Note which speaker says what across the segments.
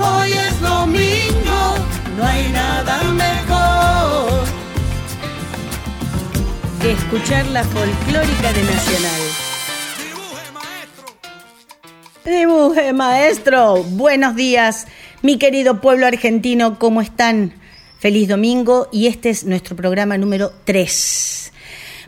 Speaker 1: hoy es domingo. No hay nada mejor.
Speaker 2: Que escuchar la folclórica de Nacional.
Speaker 1: Dibuje, maestro.
Speaker 2: Dibuje, maestro. Buenos días, mi querido pueblo argentino, ¿cómo están? Feliz domingo y este es nuestro programa número 3.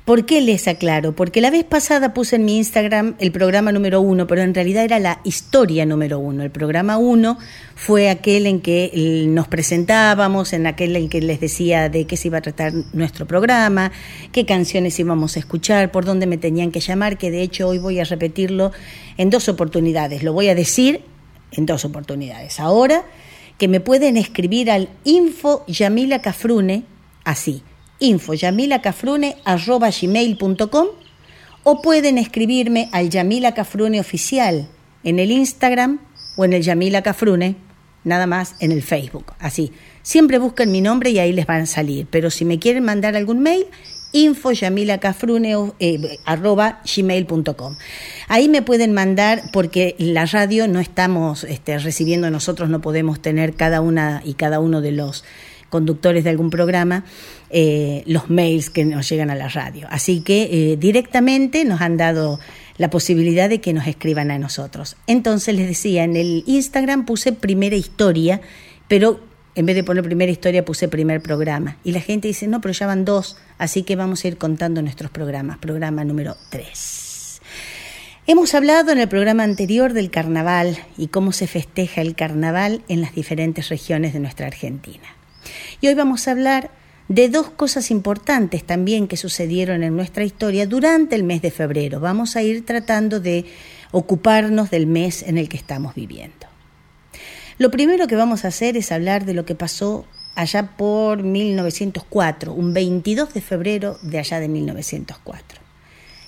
Speaker 2: ¿Por qué les aclaro? Porque la vez pasada puse en mi Instagram el programa número 1, pero en realidad era la historia número 1. El programa 1 fue aquel en que eh, nos presentábamos, en aquel en que les decía de qué se iba a tratar nuestro programa, qué canciones íbamos a escuchar, por dónde me tenían que llamar, que de hecho hoy voy a repetirlo en dos oportunidades. Lo voy a decir en dos oportunidades. Ahora que me pueden escribir al info Yamila Cafrune, así, info gmail.com o pueden escribirme al Yamila Cafrune oficial en el Instagram o en el Yamila Cafrune, nada más en el Facebook, así. Siempre busquen mi nombre y ahí les van a salir, pero si me quieren mandar algún mail, info yamilacafrune eh, arroba gmail.com. Ahí me pueden mandar, porque la radio no estamos este, recibiendo, nosotros no podemos tener cada una y cada uno de los conductores de algún programa eh, los mails que nos llegan a la radio. Así que eh, directamente nos han dado la posibilidad de que nos escriban a nosotros. Entonces les decía, en el Instagram puse primera historia, pero en vez de poner primera historia puse primer programa. Y la gente dice, no, pero ya van dos, así que vamos a ir contando nuestros programas. Programa número 3. Hemos hablado en el programa anterior del carnaval y cómo se festeja el carnaval en las diferentes regiones de nuestra Argentina. Y hoy vamos a hablar de dos cosas importantes también que sucedieron en nuestra historia durante el mes de febrero. Vamos a ir tratando de ocuparnos del mes en el que estamos viviendo. Lo primero que vamos a hacer es hablar de lo que pasó allá por 1904, un 22 de febrero de allá de 1904.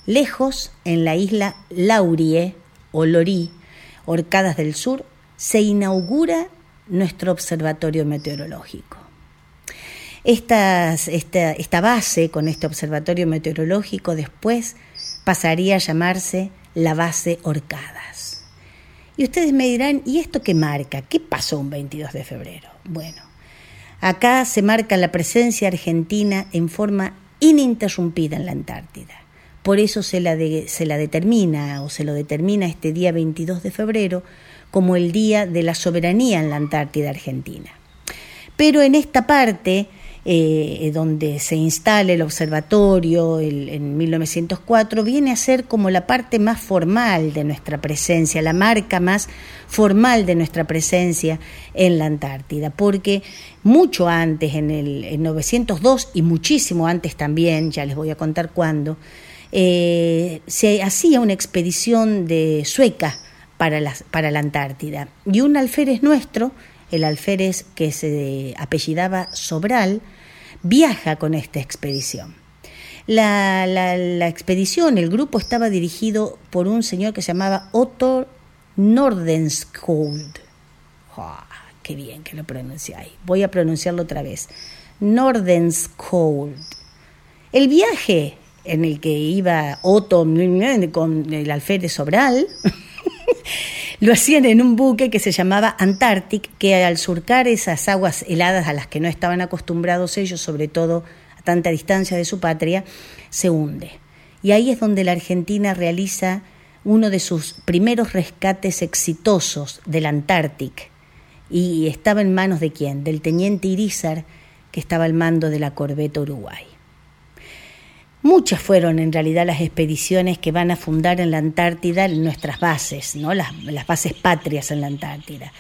Speaker 2: Lejos, en la isla Laurie o Lorí, Orcadas del Sur, se inaugura nuestro observatorio meteorológico. Esta, esta base con este observatorio meteorológico después pasaría a llamarse la base Orcadas. Y ustedes me dirán, ¿y esto qué marca? ¿Qué pasó un 22 de febrero? Bueno, acá se marca la presencia argentina en forma ininterrumpida en la Antártida. Por eso se la, se la determina o se lo determina este día 22 de febrero como el Día de la Soberanía en la Antártida Argentina. Pero en esta parte eh, donde se instala el observatorio en 1904, viene a ser como la parte más formal de nuestra presencia, la marca más formal de nuestra presencia en la Antártida, porque mucho antes, en el en 902 y muchísimo antes también, ya les voy a contar cuándo, eh, se hacía una expedición de sueca para la, para la Antártida. Y un alférez nuestro, el alférez que se apellidaba Sobral, viaja con esta expedición. La, expedición, el grupo estaba dirigido por un señor que se llamaba Otto Nordenskjöld. Oh, qué bien que lo pronunciáis. Voy a pronunciarlo otra vez. Nordenskjöld. El viaje en el que iba Otto con el alférez Sobral lo hacían en un buque que se llamaba Antarctic, que al surcar esas aguas heladas a las que no estaban acostumbrados ellos, sobre todo a tanta distancia de su patria, se hunde. Y ahí es donde la Argentina realiza uno de sus primeros rescates exitosos del Antarctic. Y estaba en manos de quién? Del teniente Irizar, que estaba al mando de la corbeta Uruguay. Muchas fueron en realidad las expediciones que van a fundar en la Antártida nuestras bases, ¿no? las, las, bases patrias en la Antártida.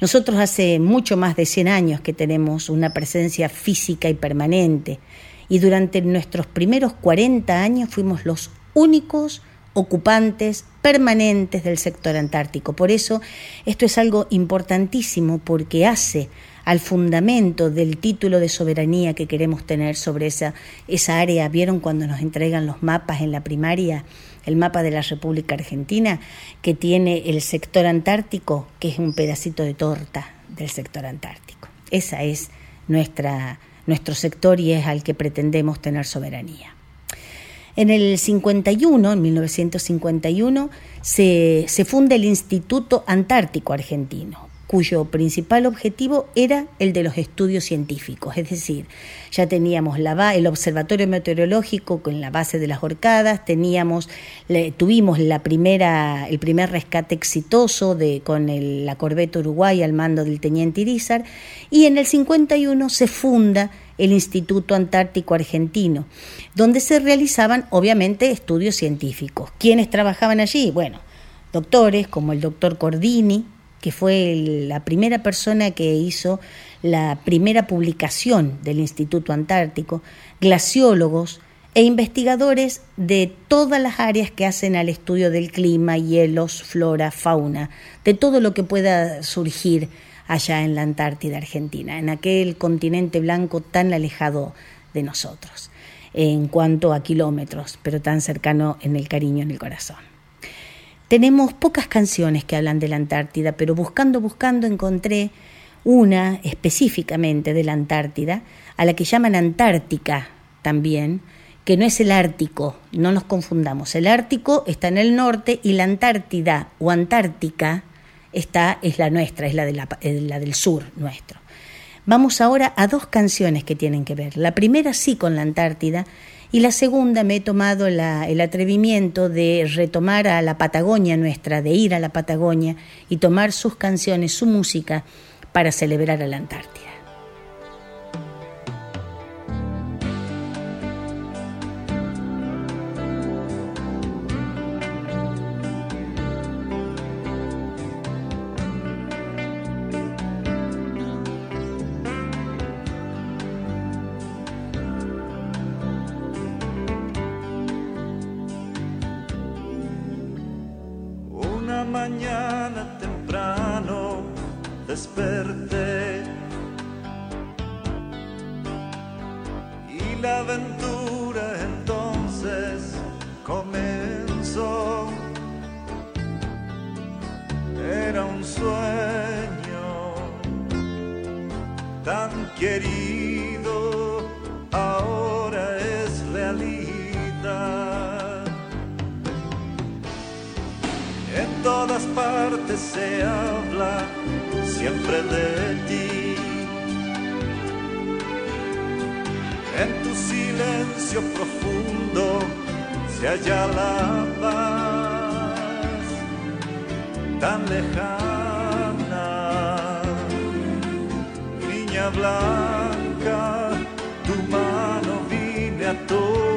Speaker 2: Nosotros hace mucho más de 100 años que tenemos una presencia física y permanente y durante nuestros primeros 40 años fuimos los únicos ocupantes permanentes del sector antártico. Por eso esto es algo importantísimo porque hace al fundamento del título de soberanía que queremos tener sobre esa, esa área. ¿Vieron cuando nos entregan los mapas en la primaria? El mapa de la República Argentina, que tiene el sector antártico, que es un pedacito de torta del sector antártico. Esa es nuestra, nuestro sector y es al que pretendemos tener soberanía. En el 51, en 1951, se, se funda el Instituto Antártico Argentino, cuyo principal objetivo era el de los estudios científicos, es decir, ya teníamos la, el observatorio meteorológico con la base de las horcadas, teníamos, tuvimos la primera, el primer rescate exitoso de, con el, la corbeta Uruguay al mando del teniente Irizar, y en el 51 se funda el Instituto Antártico Argentino, donde se realizaban obviamente estudios científicos. ¿Quiénes trabajaban allí? Bueno, doctores como el doctor Cordini, que fue la primera persona que hizo la primera publicación del Instituto Antártico, glaciólogos e investigadores de todas las áreas que hacen al estudio del clima, hielos, flora, fauna, de todo lo que pueda surgir allá en la Antártida Argentina, en aquel continente blanco tan alejado de nosotros, en cuanto a kilómetros, pero tan cercano en el cariño, en el corazón. Tenemos pocas canciones que hablan de la Antártida, pero buscando, buscando encontré una específicamente de la Antártida, a la que llaman Antártica también, que no es el Ártico, no nos confundamos. El Ártico está en el norte y la Antártida o Antártica está, es la nuestra, es la, de la, la del sur nuestro. Vamos ahora a dos canciones que tienen que ver. La primera sí con la Antártida y la segunda me he tomado el atrevimiento de retomar a la Patagonia nuestra, de ir a la Patagonia y tomar sus canciones, su música para celebrar a la Antártida.
Speaker 3: sueño tan querido ahora es realidad. En todas
Speaker 4: partes se habla siempre de ti. En tu silencio profundo se halla la paz tan lejana. montaña blanca, tu mano vine a tocar.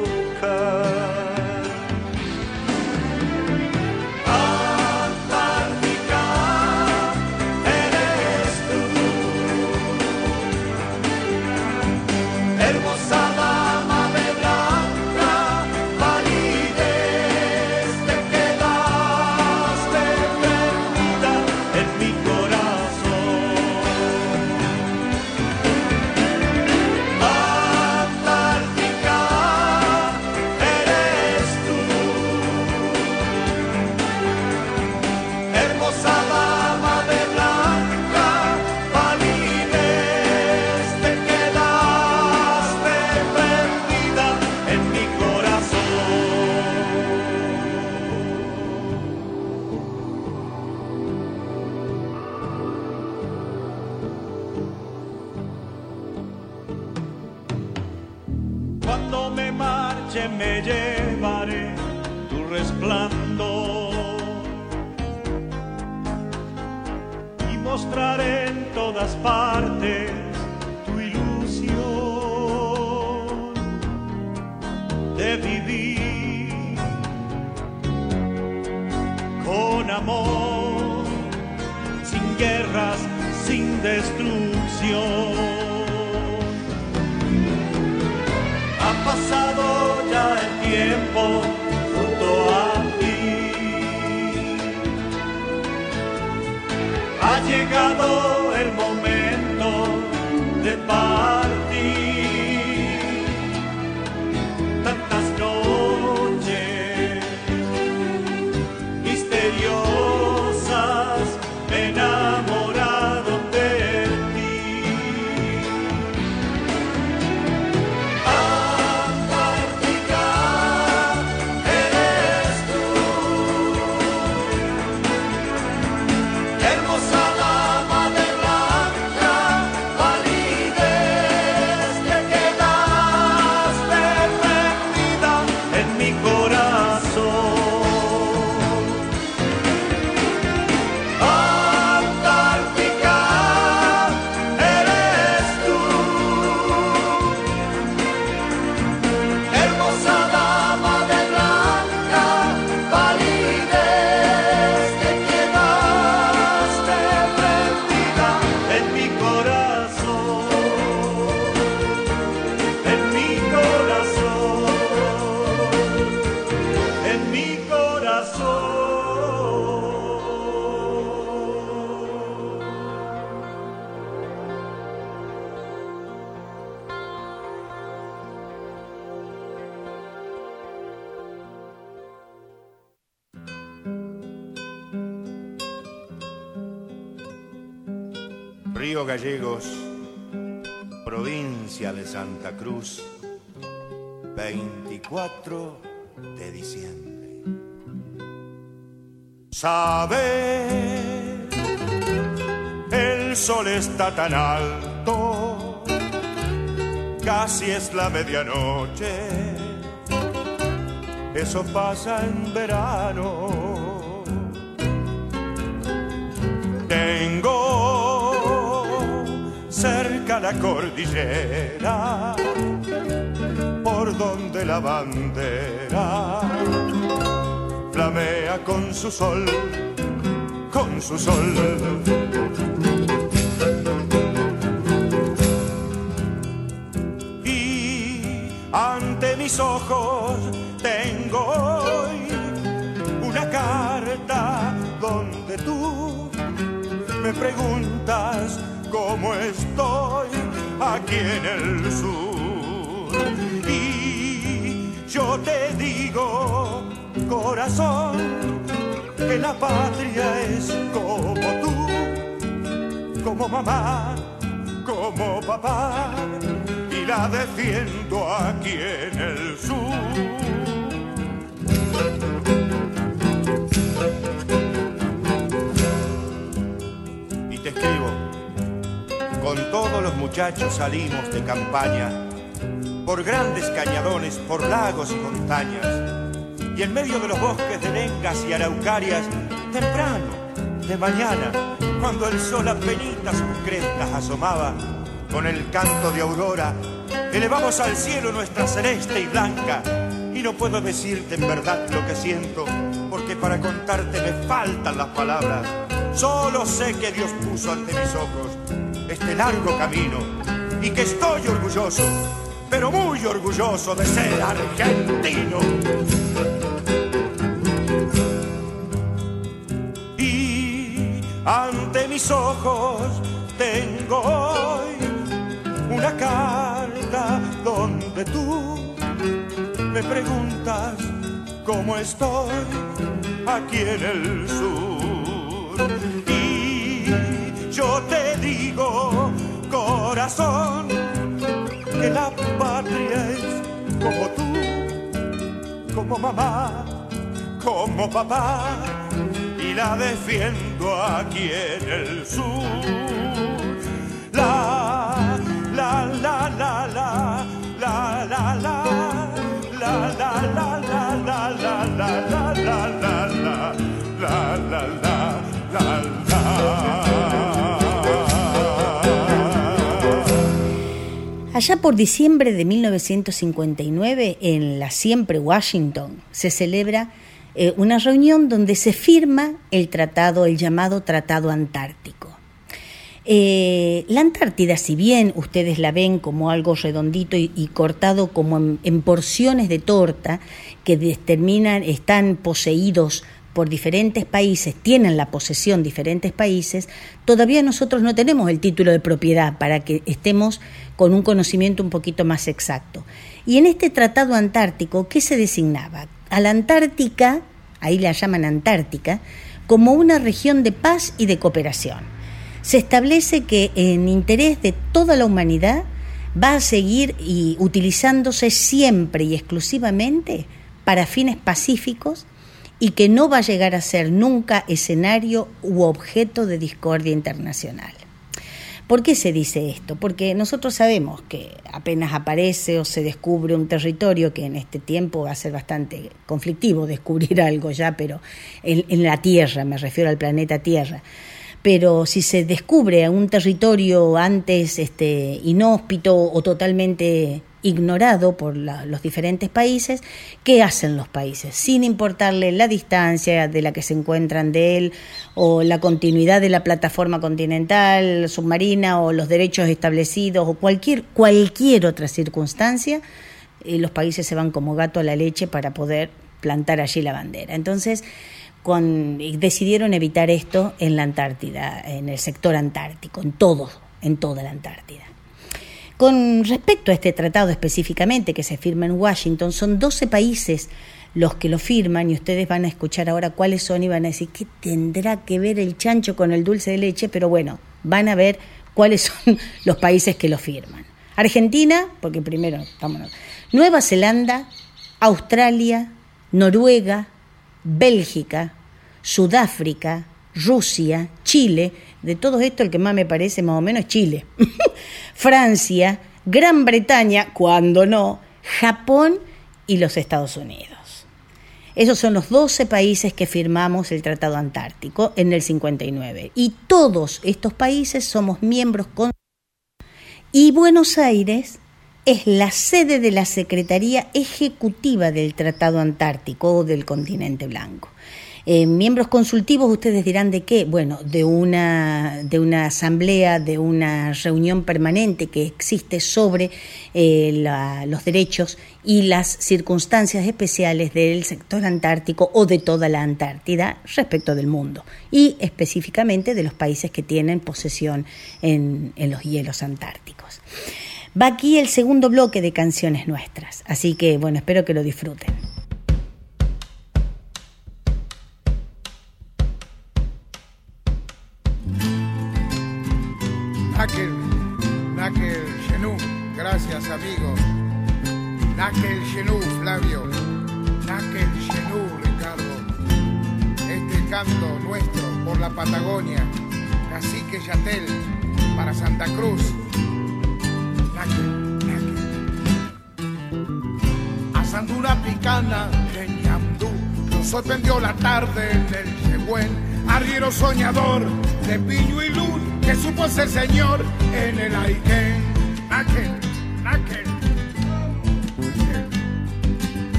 Speaker 4: de vivir con amor, sin guerras, sin destrucción. Ha pasado ya el tiempo junto a
Speaker 3: ti. Ha llegado provincia de Santa Cruz, 24 de diciembre. Sabe, el sol está tan alto, casi es la medianoche. Eso pasa en verano. La cordillera por donde la bandera flamea con su sol, con su sol. Y ante mis ojos tengo hoy una carta donde tú me preguntas cómo estoy aquí en el sur. Y yo te digo, corazón, que la patria es como tú, como mamá, como papá, y la defiendo aquí en el sur. y te escribo. Con todos los muchachos salimos de campaña, por grandes cañadones, por lagos y montañas, y en medio de los bosques de lengas y araucarias, temprano, de mañana, cuando el sol apenas sus crestas asomaba, con el canto de aurora, elevamos al cielo nuestra celeste y blanca, y no puedo decirte en verdad lo que siento, porque para contarte me faltan las palabras. Solo sé que Dios puso ante mis ojos este largo camino y que estoy orgulloso, pero muy orgulloso de ser argentino. Y ante mis ojos tengo hoy una carta donde tú me preguntas cómo estoy aquí en el sur. Y yo te digo, corazón, que la patria es como tú, como mamá, como papá, y la defiendo aquí en el sur. La, la, la, la, la, la, la, la. La la la la la la la la la la la la la
Speaker 2: Allá por diciembre de 1959, en la siempre Washington, se celebra eh, una reunión donde se firma el tratado, el llamado Tratado Antártico. Eh, la Antártida, si bien ustedes la ven como algo redondito y, cortado como en, en porciones de torta que determinan, están poseídos por diferentes países, tienen la posesión diferentes países, todavía nosotros no tenemos el título de propiedad para que estemos con un conocimiento un poquito más exacto. Y en este tratado antártico, ¿qué se designaba? A la Antártica, ahí la llaman Antártica, como una región de paz y de cooperación. Se establece que en interés de toda la humanidad va a seguir y utilizándose siempre y exclusivamente para fines pacíficos y que no va a llegar a ser nunca escenario u objeto de discordia internacional. ¿Por qué se dice esto? Porque nosotros sabemos que apenas aparece o se descubre un territorio, que en este tiempo va a ser bastante conflictivo descubrir algo ya, pero en, en la Tierra, me refiero al planeta Tierra, pero si se descubre un territorio antes este, inhóspito o totalmente ignorado por la, los diferentes países, ¿qué hacen los países? Sin importarle la distancia de la que se encuentran de él o la continuidad de la plataforma continental, submarina o los derechos establecidos o cualquier, cualquier otra circunstancia, eh, los países se van como gato a la leche para poder plantar allí la bandera. Entonces, con, decidieron evitar esto en la Antártida, en el sector antártico, en todo, en toda la Antártida. Con respecto a este tratado específicamente que se firma en Washington, son 12 países los que lo firman y ustedes van a escuchar ahora cuáles son y van a decir qué tendrá que ver el chancho con el dulce de leche, pero bueno, van a ver cuáles son los países que lo firman. Argentina, porque primero, vámonos, Nueva Zelanda, Australia, Noruega, Bélgica, Sudáfrica, Rusia, Chile, de todo esto el que más me parece más o menos es Chile, Francia, Gran Bretaña, cuando no, Japón y los Estados Unidos. Esos son los 12 países que firmamos el Tratado Antártico en el 59. Y todos estos países somos miembros con... Y Buenos Aires es la sede de la Secretaría Ejecutiva del Tratado Antártico o del Continente Blanco. Eh, miembros consultivos, ustedes dirán de qué? Bueno, de una, de una asamblea, de una reunión permanente que existe sobre eh, los derechos y las circunstancias especiales del sector antártico o de toda la Antártida respecto del mundo y específicamente de los países que tienen posesión en los hielos antárticos. Va aquí el segundo bloque de canciones nuestras, así que bueno, espero que lo disfruten.
Speaker 5: Tarde en el. Arriero soñador de piño y luz que supo ser señor en el Aiken. Nakel, Nakel.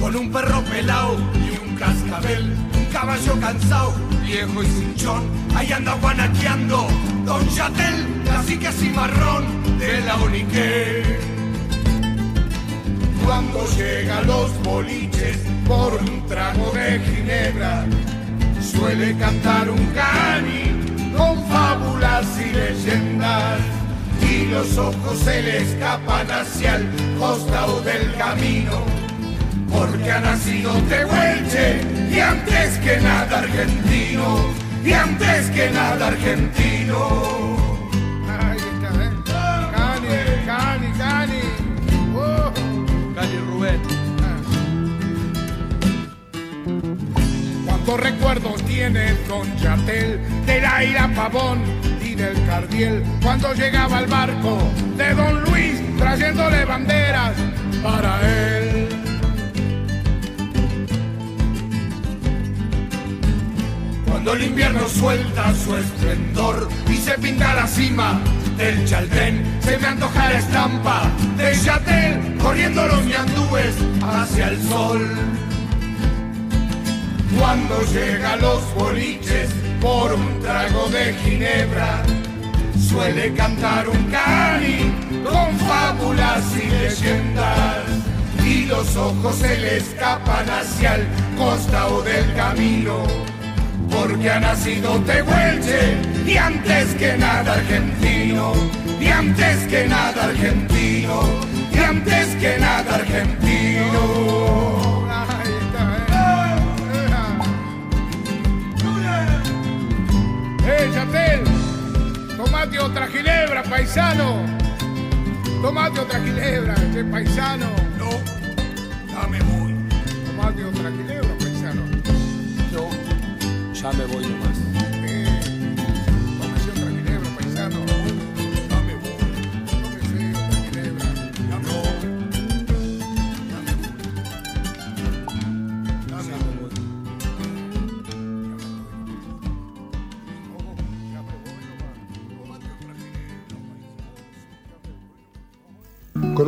Speaker 4: Con un perro pelao y un cascabel, un caballo cansado, viejo y cinchón, ahí anda guanaqueando Don Chatel, cacique cimarrón de la Unique.
Speaker 5: Cuando llega los boliches por un trago de ginebra, suele cantar un cani con fábulas y leyendas. Y los ojos se le escapan hacia el costado del camino, porque ha nacido Tehuelche y antes que nada argentino, y antes que nada argentino. Ay, Cani, Cani, Cani. Oh.
Speaker 4: Rubén.
Speaker 5: Cuántos recuerdos tiene Don Chatel de la ira Pavón y del Cardiel cuando llegaba al barco de Don Luis trayéndole banderas para él. Cuando el invierno suelta su esplendor y se pinta la cima del Chaldén, se me antoja la estampa de Chatel corriendo los ñandúes hacia el sol. Cuando llega a los boliches por un trago de ginebra, suele cantar un cani con fábulas y leyendas. Y los ojos se le escapan hacia el costado del camino. Porque ha nacido Tehuelche y antes que nada argentino, y antes que nada argentino, y antes que nada argentino. ¡Eh, Yatel! Tomate otra ginebra, paisano. Tomate otra ginebra, che paisano.
Speaker 4: No, ya me voy.
Speaker 5: Tomate otra ginebra, paisano.
Speaker 4: No, ya me voy nomás.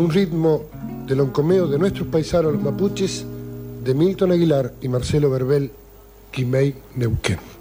Speaker 6: Un ritmo del oncomeo de nuestros paisanos los mapuches, de Milton Aguilar y Marcelo Verbel, Quimei Neuquén.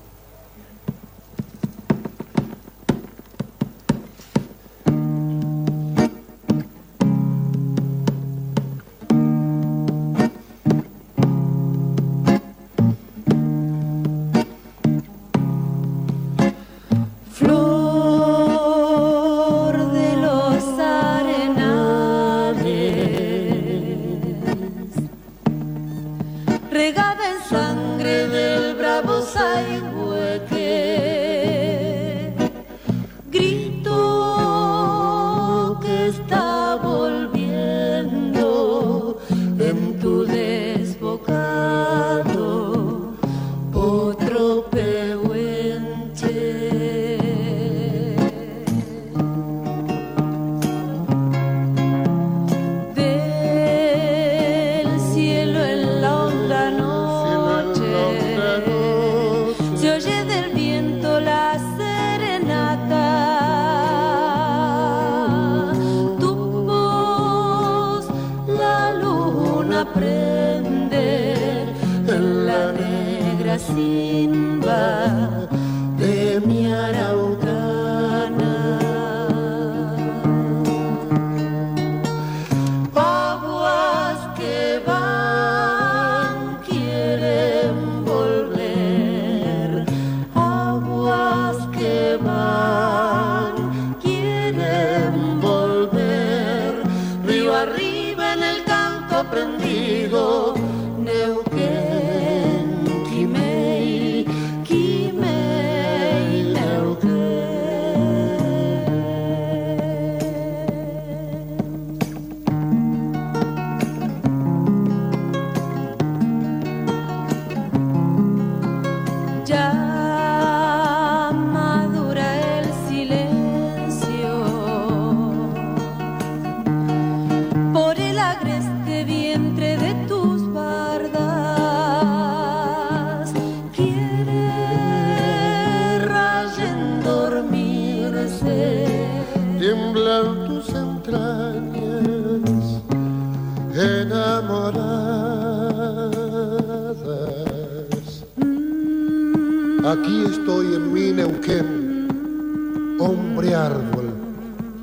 Speaker 6: Estoy en mi Neuquén, hombre árbol,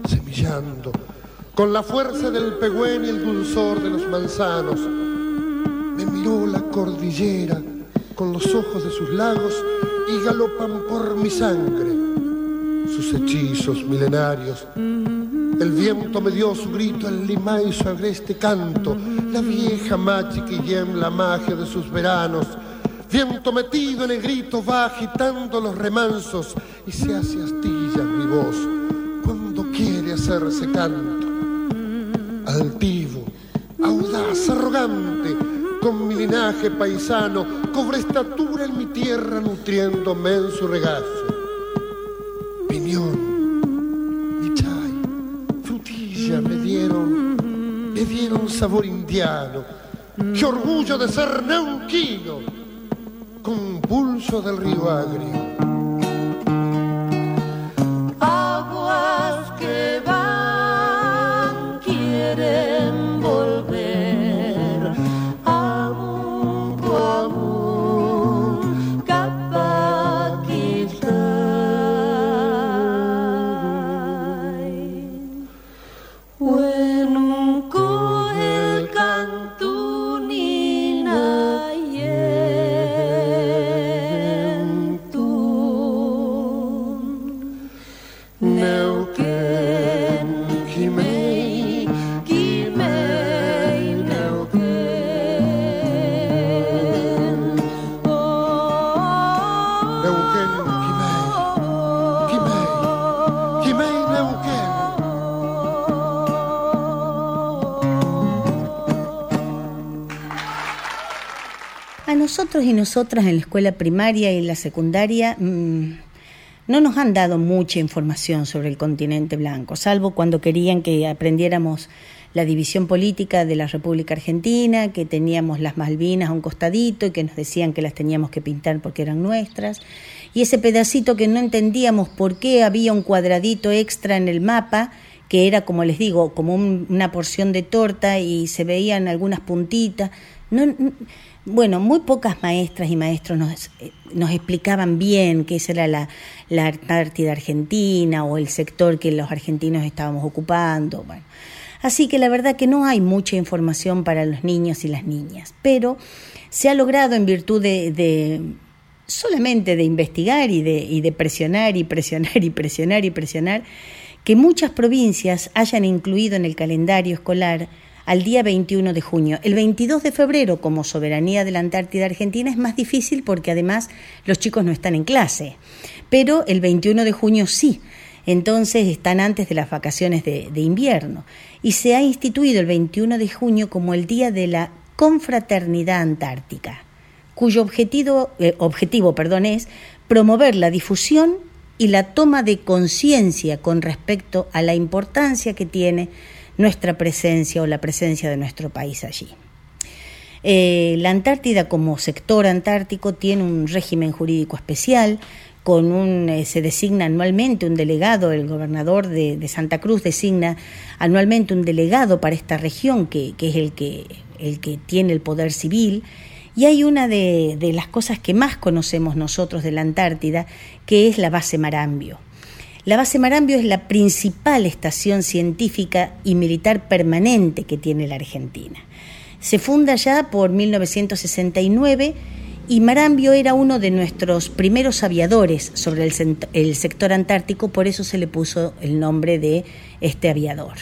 Speaker 6: semillando, con la fuerza del pegüén y el dulzor de los manzanos. Me miró la cordillera con los ojos de sus lagos y galopan por mi sangre sus hechizos milenarios. El viento me dio su grito, el limay su agreste canto, la vieja machi que yem la magia de sus veranos. Viento metido en el grito va agitando los remansos y se hace astilla mi voz cuando quiere hacerse canto. Altivo, audaz, arrogante, con mi linaje paisano, cobré estatura en mi tierra nutriéndome en su regazo. Piñón, michay, frutilla me dieron, me dieron sabor indiano. Qué orgullo de ser neuquino, con pulso del río agrio.
Speaker 2: Y nosotras en la escuela primaria y en la secundaria mm, no nos han dado mucha información sobre el continente blanco, salvo cuando querían que aprendiéramos la división política de la República Argentina, que teníamos las Malvinas a un costadito y que nos decían que las teníamos que pintar porque eran nuestras, y ese pedacito que no entendíamos por qué había un cuadradito extra en el mapa, que era, como les digo, como un- una porción de torta y se veían algunas puntitas. No, bueno, muy pocas maestras y maestros nos, eh, nos explicaban bien qué era la, la Antártida Argentina o el sector que los argentinos estábamos ocupando. Bueno. Así que la verdad que no hay mucha información para los niños y las niñas, pero se ha logrado en virtud de, de solamente de investigar y de, y de presionar y presionar y presionar y presionar, que muchas provincias hayan incluido en el calendario escolar al día 21 de junio. El 22 de febrero, como soberanía de la Antártida Argentina, es más difícil porque además los chicos no están en clase, pero el 21 de junio sí. Entonces están antes de las vacaciones de, invierno. Y se ha instituido el 21 de junio como el Día de la Confraternidad Antártica cuyo objetivo, eh, objetivo perdón, es promover la difusión y la toma de conciencia con respecto a la importancia que tiene nuestra presencia o la presencia de nuestro país allí. Eh, la Antártida como sector antártico tiene un régimen jurídico especial, con un, eh, se designa anualmente un delegado, el gobernador de, de Santa Cruz designa anualmente un delegado para esta región, que, que es el que, el que tiene el poder civil, y hay una de, de las cosas que más conocemos nosotros de la Antártida, que es la base Marambio. La base Marambio es la principal estación científica y militar permanente que tiene la Argentina. Se funda ya por 1969 y Marambio era uno de nuestros primeros aviadores sobre el, sector antártico, por eso se le puso el nombre de este aviador.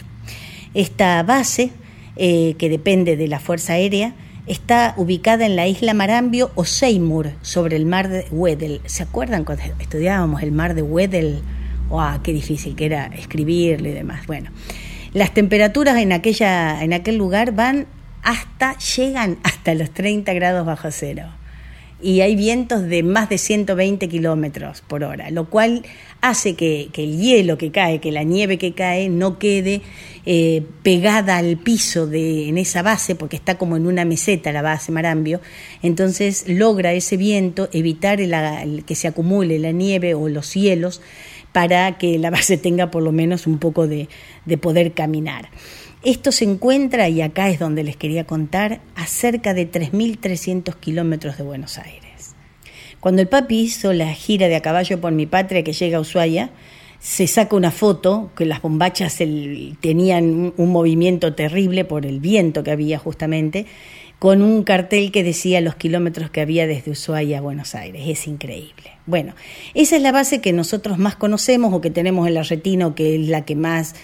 Speaker 2: Esta base, eh, que depende de la Fuerza Aérea, está ubicada en la isla Marambio o Seymour, sobre el mar de Weddell. ¿Se acuerdan cuando estudiábamos el mar de Weddell? ¡Wow! ¡Qué difícil que era escribirlo y demás! Bueno, las temperaturas en, aquella, en aquel lugar van hasta, llegan hasta los 30 grados bajo cero y hay vientos de más de 120 kilómetros por hora, lo cual hace que, que el hielo que cae, que la nieve que cae, no quede eh, pegada al piso de, en esa base, porque está como en una meseta la base Marambio, entonces logra ese viento evitar el que se acumule la nieve o los hielos para que la base tenga por lo menos un poco de, de poder caminar. Esto se encuentra, y acá es donde les quería contar, a cerca de 3.300 kilómetros de Buenos Aires. Cuando el papi hizo la gira de a caballo por mi patria que llega a Ushuaia, se saca una foto que las bombachas tenían un movimiento terrible por el viento que había justamente, con un cartel que decía los kilómetros que había desde Ushuaia a Buenos Aires. Es increíble. Bueno, esa es la base que nosotros más conocemos o que tenemos en la retina que es la que más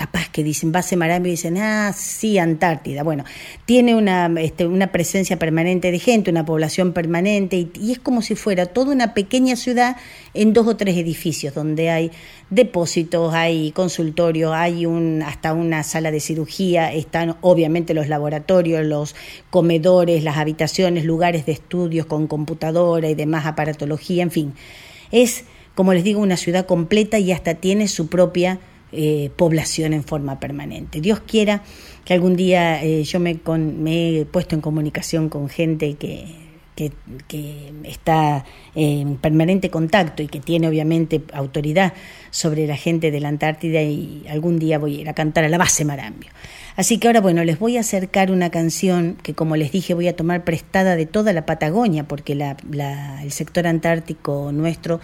Speaker 2: capaz que dicen base Marambio y dicen, ah, sí, Antártida. Bueno, tiene una, este, una presencia permanente de gente, una población permanente, y, y es como si fuera toda una pequeña ciudad en dos o tres edificios, donde hay depósitos, hay consultorios, hay un, hasta una sala de cirugía, están obviamente los laboratorios, los comedores, las habitaciones, lugares de estudios con computadora y demás aparatología, en fin. Es, como les digo, una ciudad completa y hasta tiene su propia eh, población en forma permanente. Dios quiera que algún día eh, yo me, con- me he puesto en comunicación con gente que, que, está en permanente contacto y que tiene obviamente autoridad sobre la gente de la Antártida y algún día voy a ir a cantar a la base Marambio. Así que ahora, bueno, les voy a acercar una canción que, como les dije, voy a tomar prestada de toda la Patagonia, porque la- la- el sector antártico nuestro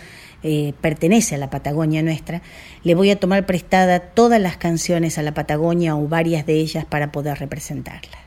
Speaker 2: eh, pertenece a la Patagonia nuestra. Le voy a tomar prestada todas las canciones a la Patagonia o varias de ellas para poder representarla.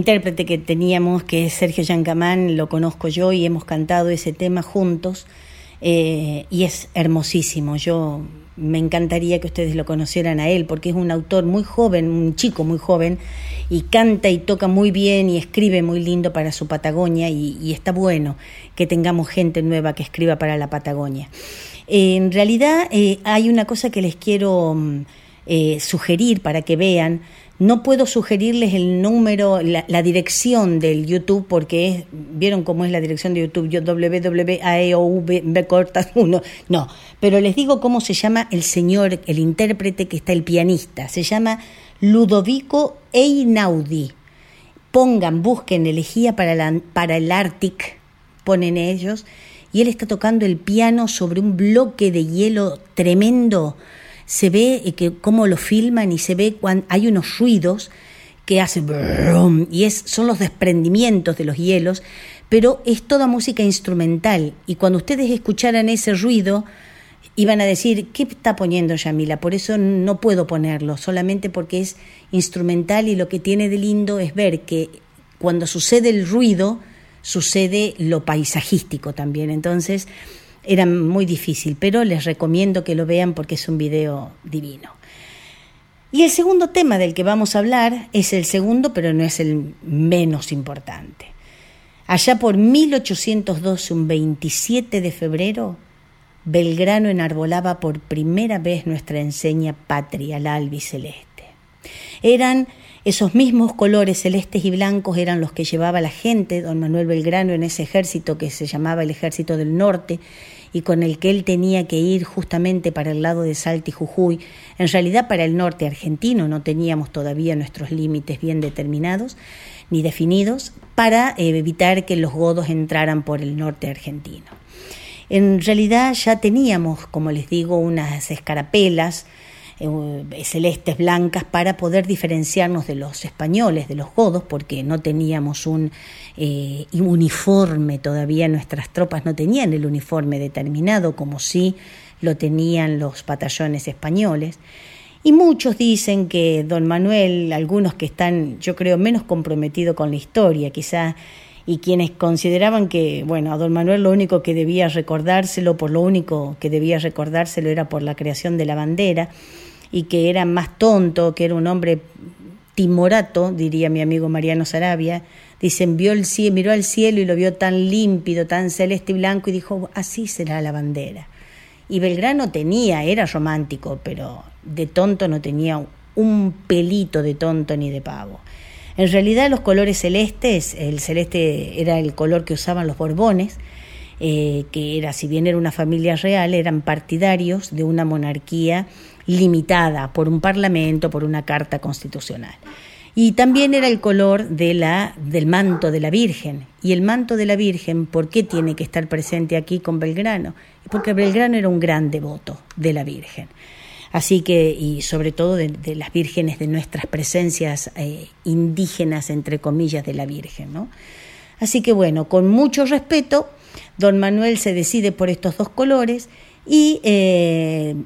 Speaker 2: Intérprete que teníamos, que es Sergio Yancamán, lo conozco yo y hemos cantado ese tema juntos eh, y es hermosísimo. Yo me encantaría que ustedes lo conocieran a él porque es un autor muy joven, un chico muy joven y canta y toca muy bien y escribe muy lindo para su Patagonia y, está bueno que tengamos gente nueva que escriba para la Patagonia. En realidad eh, hay una cosa que les quiero mm, eh, sugerir para que vean. No puedo sugerirles el número, la, dirección del YouTube, porque es, vieron cómo es la dirección de YouTube, yo www.aeov, cortas uno, no, pero les digo cómo se llama el señor, el intérprete que está, el pianista, se llama Ludovico Einaudi. Pongan, busquen elegía para, la, para el Arctic, ponen ellos, y él está tocando el piano sobre un bloque de hielo tremendo, se ve eh, que cómo lo filman y se ve cuando hay unos ruidos que hacen brum, y es, son los desprendimientos de los hielos, pero es toda música instrumental y cuando ustedes escucharan ese ruido iban a decir, ¿qué está poniendo Yamila? Por eso no puedo ponerlo, solamente porque es instrumental y lo que tiene de lindo es ver que cuando sucede el ruido, sucede lo paisajístico también. Entonces, era muy difícil, pero les recomiendo que lo vean porque es un video divino. Y el segundo tema del que vamos a hablar es el segundo, pero no es el menos importante. Allá por 1812, un 27 de febrero, Belgrano enarbolaba por primera vez nuestra enseña patria, la albiceleste. Eran esos mismos colores celestes y blancos eran los que llevaba la gente, don Manuel Belgrano, en ese ejército que se llamaba el Ejército del Norte y con el que él tenía que ir justamente para el lado de Salta y Jujuy. En realidad para el norte argentino no teníamos todavía nuestros límites bien determinados ni definidos para eh, evitar que los godos entraran por el norte argentino. En realidad ya teníamos, como les digo, unas escarapelas, eh, celestes blancas para poder diferenciarnos de los españoles, de los godos, porque no teníamos un eh, uniforme todavía, nuestras tropas no tenían el uniforme determinado como sí lo tenían los batallones españoles. Y muchos dicen que don Manuel, algunos que están, yo creo, menos comprometidos con la historia, quizá, y quienes consideraban que, bueno, a don Manuel lo único que debía recordárselo, por lo único que debía recordárselo era por la creación de la bandera, y que era más tonto, que era un hombre timorato, diría mi amigo Mariano Sarabia, dicen, vio el cielo, miró al cielo y lo vio tan límpido, tan celeste y blanco y dijo, así será la bandera. Y Belgrano tenía, era romántico, pero de tonto no tenía un pelito de tonto ni de pavo. En realidad los colores celestes, el celeste era el color que usaban los Borbones, eh, que era, si bien era una familia real, eran partidarios de una monarquía limitada por un parlamento, por una carta constitucional. Y también era el color de la, del manto de la Virgen. Y el manto de la Virgen, ¿por qué tiene que estar presente aquí con Belgrano? Porque Belgrano era un gran devoto de la Virgen. Así que, y sobre todo de, las vírgenes de nuestras presencias eh, indígenas, entre comillas, de la Virgen. ¿no? Así que bueno, con mucho respeto, don Manuel se decide por estos dos colores y eh,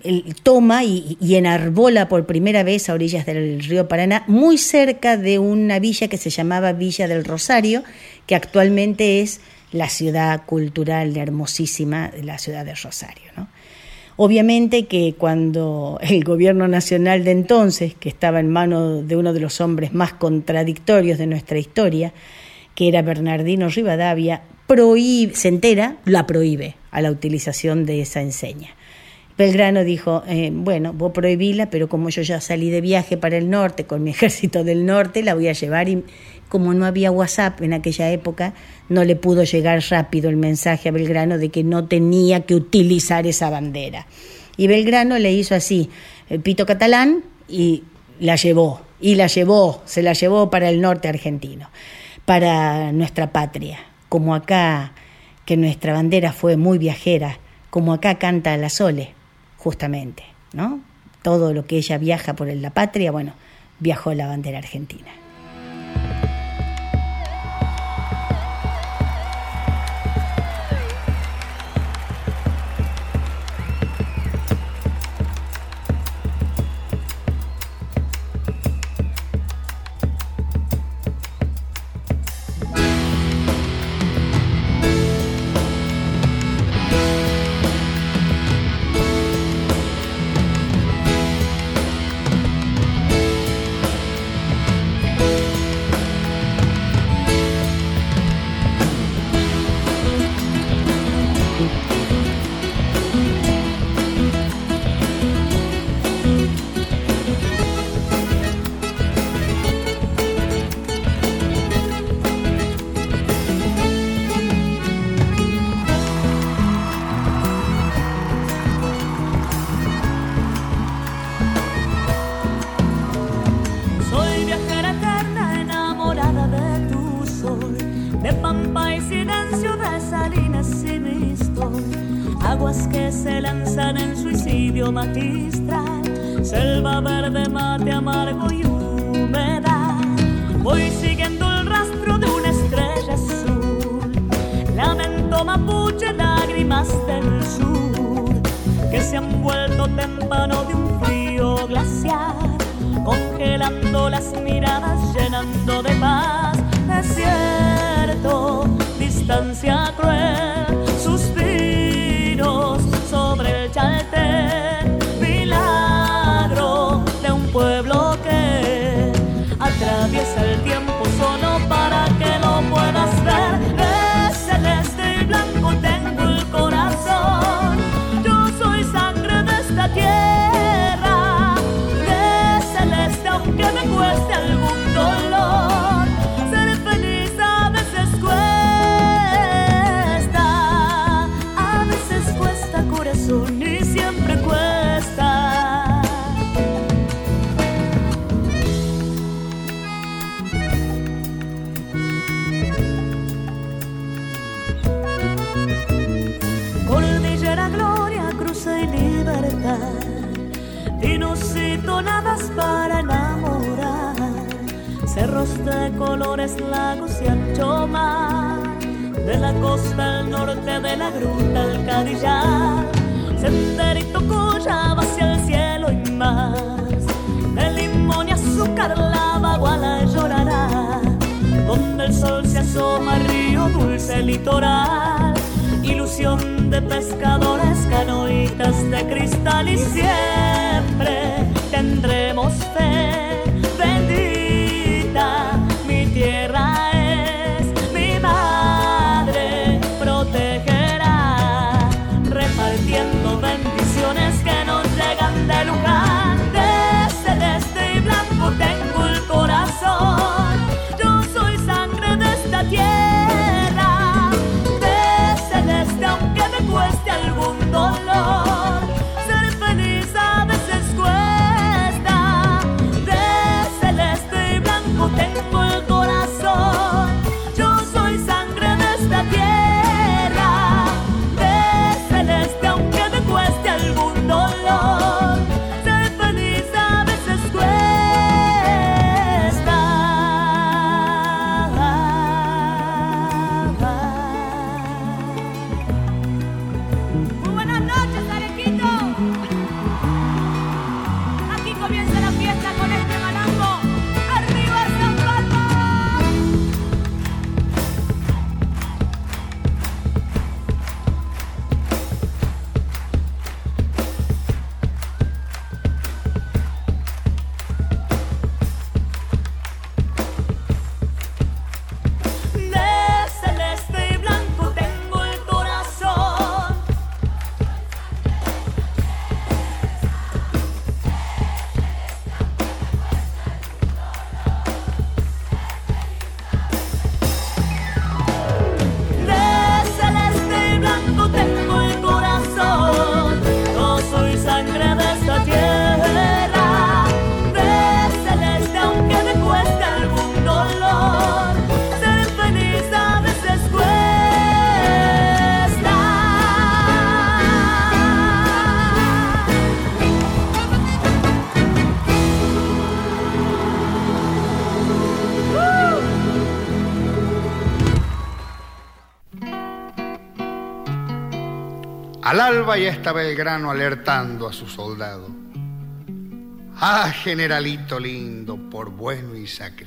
Speaker 2: toma y, y enarbola por primera vez a orillas del río Paraná, muy cerca de una villa que se llamaba Villa del Rosario, que actualmente es la ciudad cultural hermosísima la ciudad de Rosario. ¿no? Obviamente que cuando el gobierno nacional de entonces, que estaba en manos de uno de los hombres más contradictorios de nuestra historia, que era Bernardino Rivadavia, prohíbe, se entera, la prohíbe a la utilización de esa enseña. Belgrano dijo, eh, bueno, vos prohibíla, pero como yo ya salí de viaje para el norte con mi ejército del norte, la voy a llevar y como no había WhatsApp en aquella época, no le pudo llegar rápido el mensaje a Belgrano de que no tenía que utilizar esa bandera. Y Belgrano le hizo así, el pito catalán, y la llevó, y la llevó, se la llevó para el norte argentino, para nuestra patria, como acá, que nuestra bandera fue muy viajera, como acá canta la Sole, justamente, ¿no? Todo lo que ella viaja por la patria, bueno, viajó la bandera argentina.
Speaker 7: Colores, lagos y ancho. De la costa al norte, de la gruta al Cadillar. Senderito va hacia el cielo y más. De limón y azúcar la baguala llorará. Donde el sol se asoma, río dulce litoral. Ilusión de pescadores, canoitas de cristal y siempre tendremos fe.
Speaker 8: Al alba ya estaba el grano alertando a su soldado. Ah, generalito lindo, por bueno y sacrificado.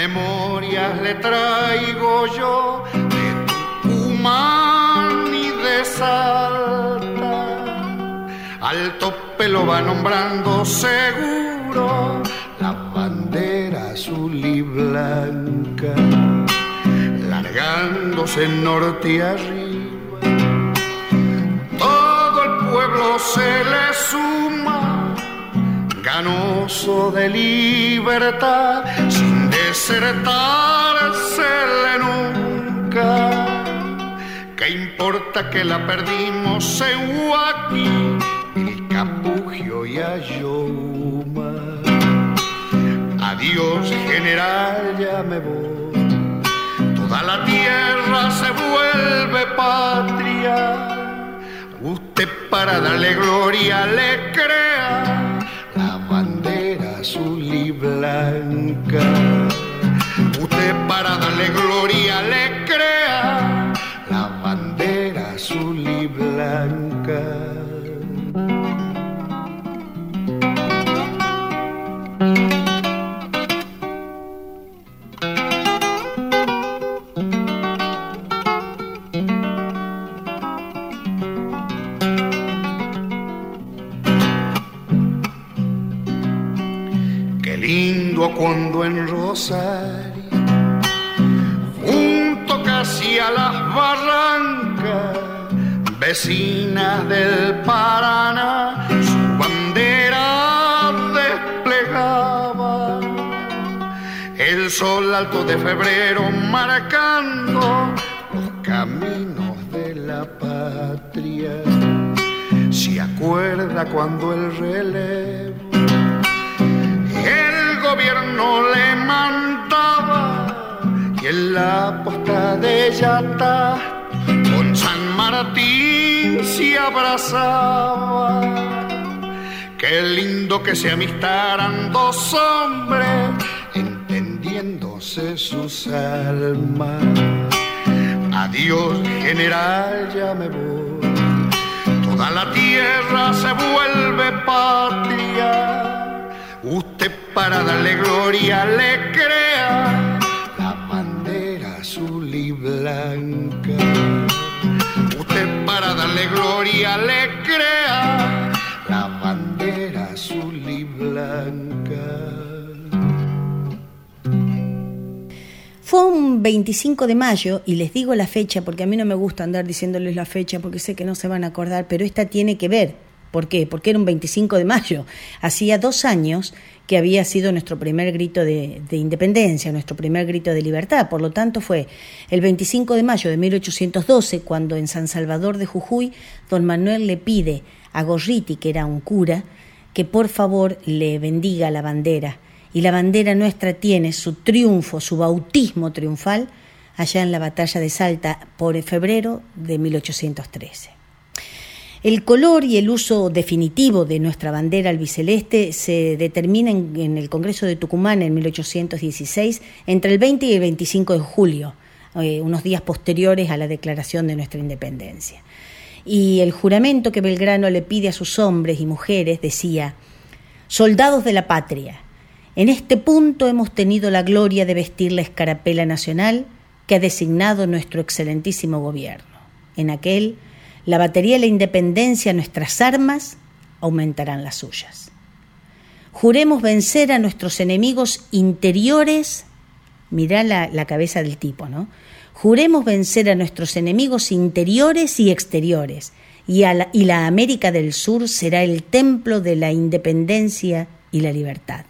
Speaker 8: Memorias le traigo yo de Tucumán y de Salta. Al tope lo va nombrando seguro la bandera azul y blanca, largándose norte arriba todo el pueblo se le suma, ganoso de libertad, sin desertársele nunca. ¿Qué importa que la perdimos en Huaki, el Capugio y Ayoma? Adiós, general, ya me voy. Toda la tierra se vuelve patria. Usted para darle gloria le crea la bandera azul y blanca. Para darle gloria le crea la bandera azul y blanca. Qué lindo cuando en Rosario, junto casi a las barrancas, vecinas del Paraná, su bandera desplegaba. El sol alto de febrero marcando los caminos de la patria. Se acuerda cuando el relevo el gobierno le mandaba y en la de Yata con San Martín se abrazaba. Qué lindo que se amistaran dos hombres entendiéndose sus almas. Adiós, general, ya me voy. Toda la tierra se vuelve patria. Usted para darle gloria le crea la bandera azul y blanca.
Speaker 2: Fue un 25 de mayo, y les digo la fecha porque a mí no me gusta andar diciéndoles la fecha porque sé que no se van a acordar, pero esta tiene que ver. ¿Por qué? Porque era un 25 de mayo. Hacía dos años que había sido nuestro primer grito de, de, independencia, nuestro primer grito de libertad. Por lo tanto, fue el 25 de mayo de 1812 cuando en San Salvador de Jujuy don Manuel le pide a Gorriti, que era un cura, que por favor le bendiga la bandera. Y la bandera nuestra tiene su triunfo, su bautismo triunfal, allá en la batalla de Salta por febrero de 1813. El color y el uso definitivo de nuestra bandera albiceleste se determina en, el Congreso de Tucumán en 1816 entre el 20 y el 25 de julio, eh, unos días posteriores a la declaración de nuestra independencia. Y el juramento que Belgrano le pide a sus hombres y mujeres decía, soldados de la patria, en este punto hemos tenido la gloria de vestir la escarapela nacional que ha designado nuestro excelentísimo gobierno. En aquel, la batería de la independencia, nuestras armas, aumentarán las suyas. Juremos vencer a nuestros enemigos interiores, mirá la, cabeza del tipo, ¿no? Juremos vencer a nuestros enemigos interiores y exteriores, y la América del Sur será el templo de la independencia y la libertad.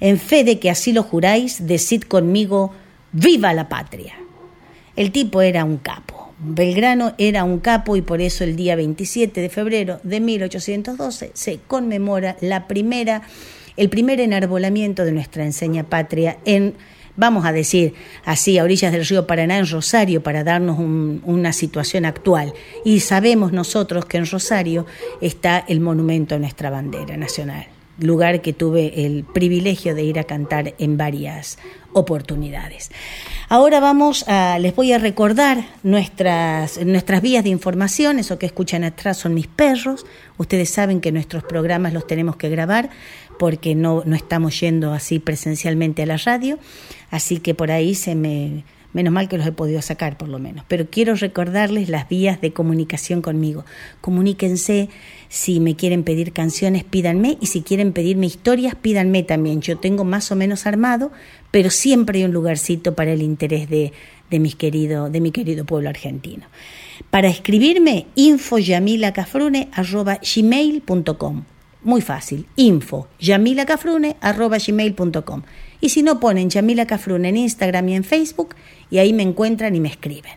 Speaker 2: En fe de que así lo juráis, decid conmigo, ¡viva la patria! El tipo era un capo Belgrano era un capo y por eso el día 27 de febrero de 1812 se conmemora la primera, el primer enarbolamiento de nuestra enseña patria en vamos a decir así, a orillas del río Paraná, en Rosario, para darnos un- una situación actual. Y sabemos nosotros que en Rosario está el monumento a nuestra bandera nacional, lugar que tuve el privilegio de ir a cantar en varias oportunidades. Ahora vamos a, les voy a recordar nuestras, nuestras vías de información, eso que escuchan atrás son mis perros, ustedes saben que nuestros programas los tenemos que grabar porque no, no estamos yendo así presencialmente a la radio, así que por ahí se me, menos mal que los he podido sacar por lo menos, pero quiero recordarles las vías de comunicación conmigo. Comuníquense, si me quieren pedir canciones, pídanme, y si quieren pedirme historias, pídanme también. Yo tengo más o menos armado, pero siempre hay un lugarcito para el interés de, de, mis querido, de mi querido pueblo argentino. Para escribirme, infoyamilacafrune.gmail.com Muy fácil, info yamilacafrune.gmail.com Y si no, ponen Yamila Cafrune en Instagram y en Facebook y ahí me encuentran y me escriben.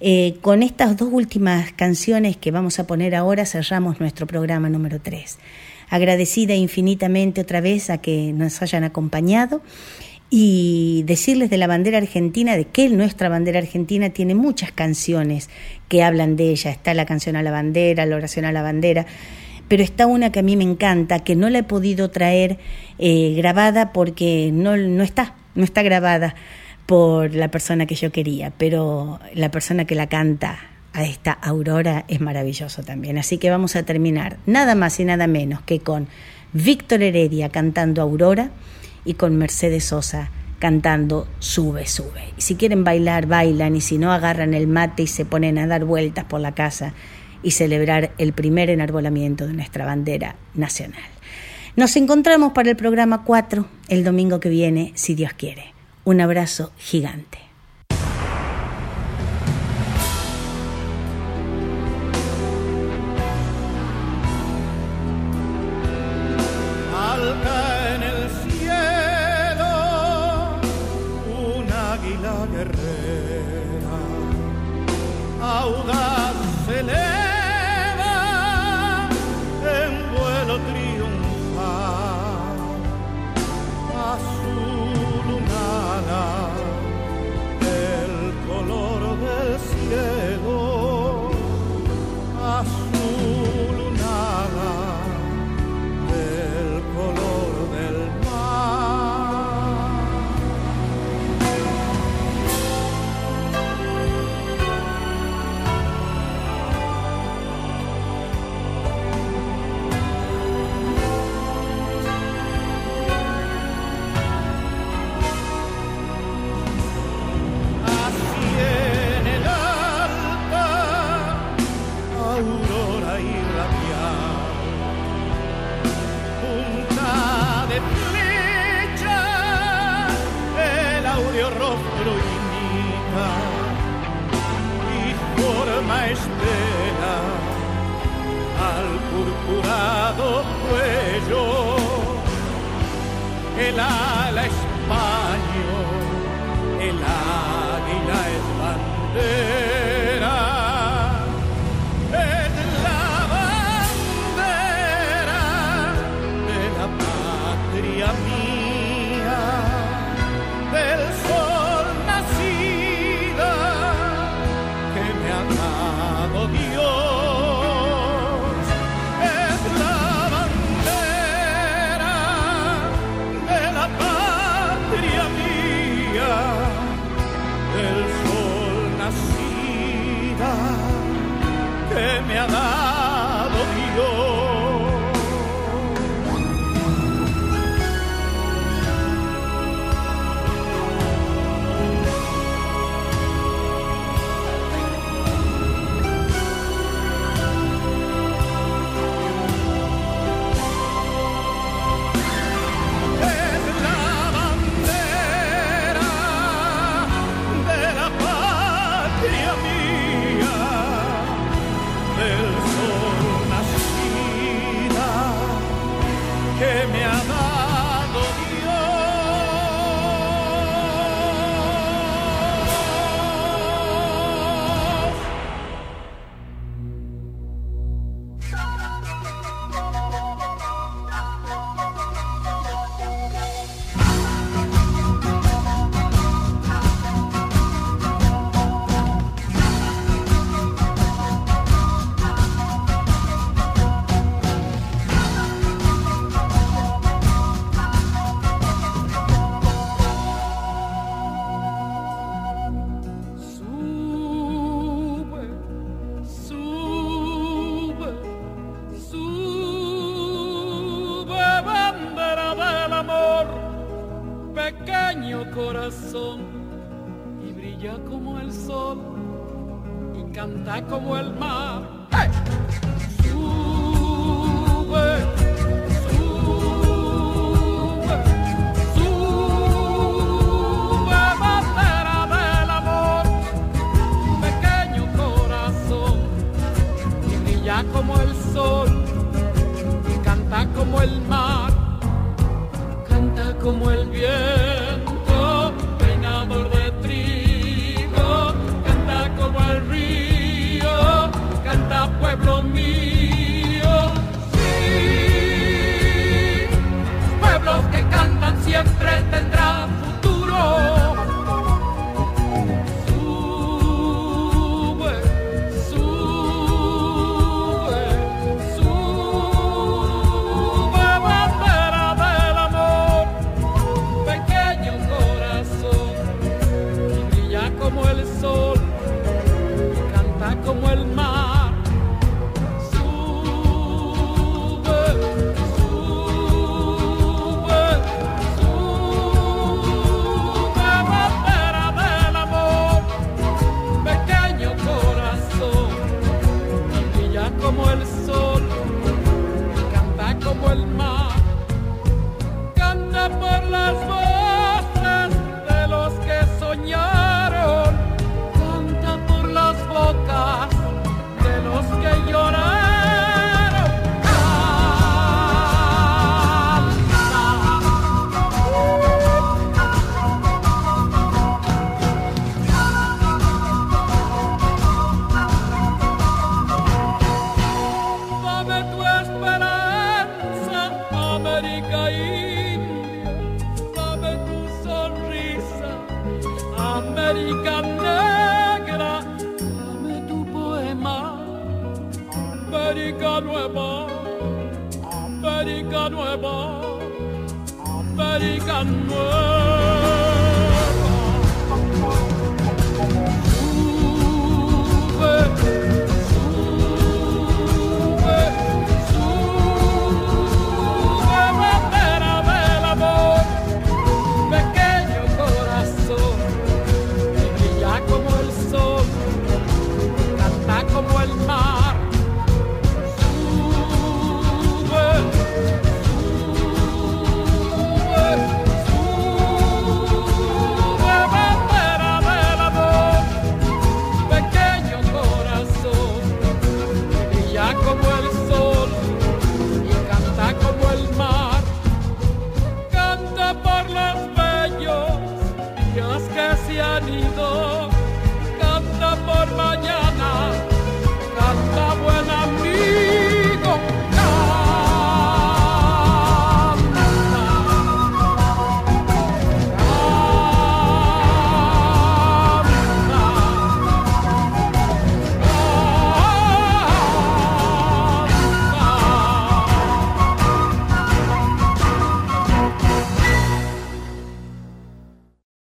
Speaker 2: Eh, con estas dos últimas canciones que vamos a poner ahora cerramos nuestro programa número 3. Agradecida infinitamente otra vez a que nos hayan acompañado y decirles de la bandera argentina, de que nuestra bandera argentina tiene muchas canciones que hablan de ella. Está la canción a la bandera, la oración a la bandera, pero está una que a mí me encanta, que no la he podido traer eh, grabada porque no, no está, no está grabada por la persona que yo quería, pero la persona que la canta a esta Aurora es maravilloso también. Así que vamos a terminar nada más y nada menos que con Víctor Heredia cantando Aurora y con Mercedes Sosa cantando Sube, sube. Y si quieren bailar, bailan y si no, agarran el mate y se ponen a dar vueltas por la casa y celebrar el primer enarbolamiento de nuestra bandera nacional. Nos encontramos para el programa 4 el domingo que viene, si Dios quiere. Un abrazo gigante.
Speaker 3: Al purpurado cuello, el ala